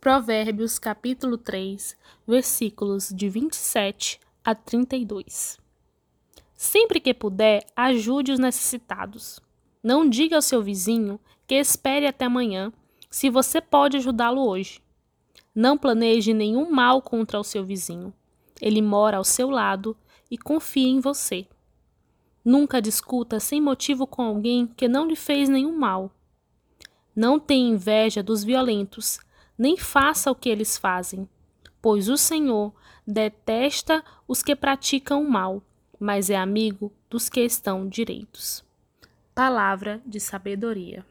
Provérbios capítulo 3, versículos de 27 a 32. Sempre que puder, ajude os necessitados. Não diga ao seu vizinho que espere até amanhã, se você pode ajudá-lo hoje. Não planeje nenhum mal contra o seu vizinho. Ele mora ao seu lado e confia em você. Nunca discuta sem motivo com alguém que não lhe fez nenhum mal. Não tenha inveja dos violentos, nem faça o que eles fazem, pois o Senhor detesta os que praticam o mal, mas é amigo dos que estão direitos. Palavra de sabedoria.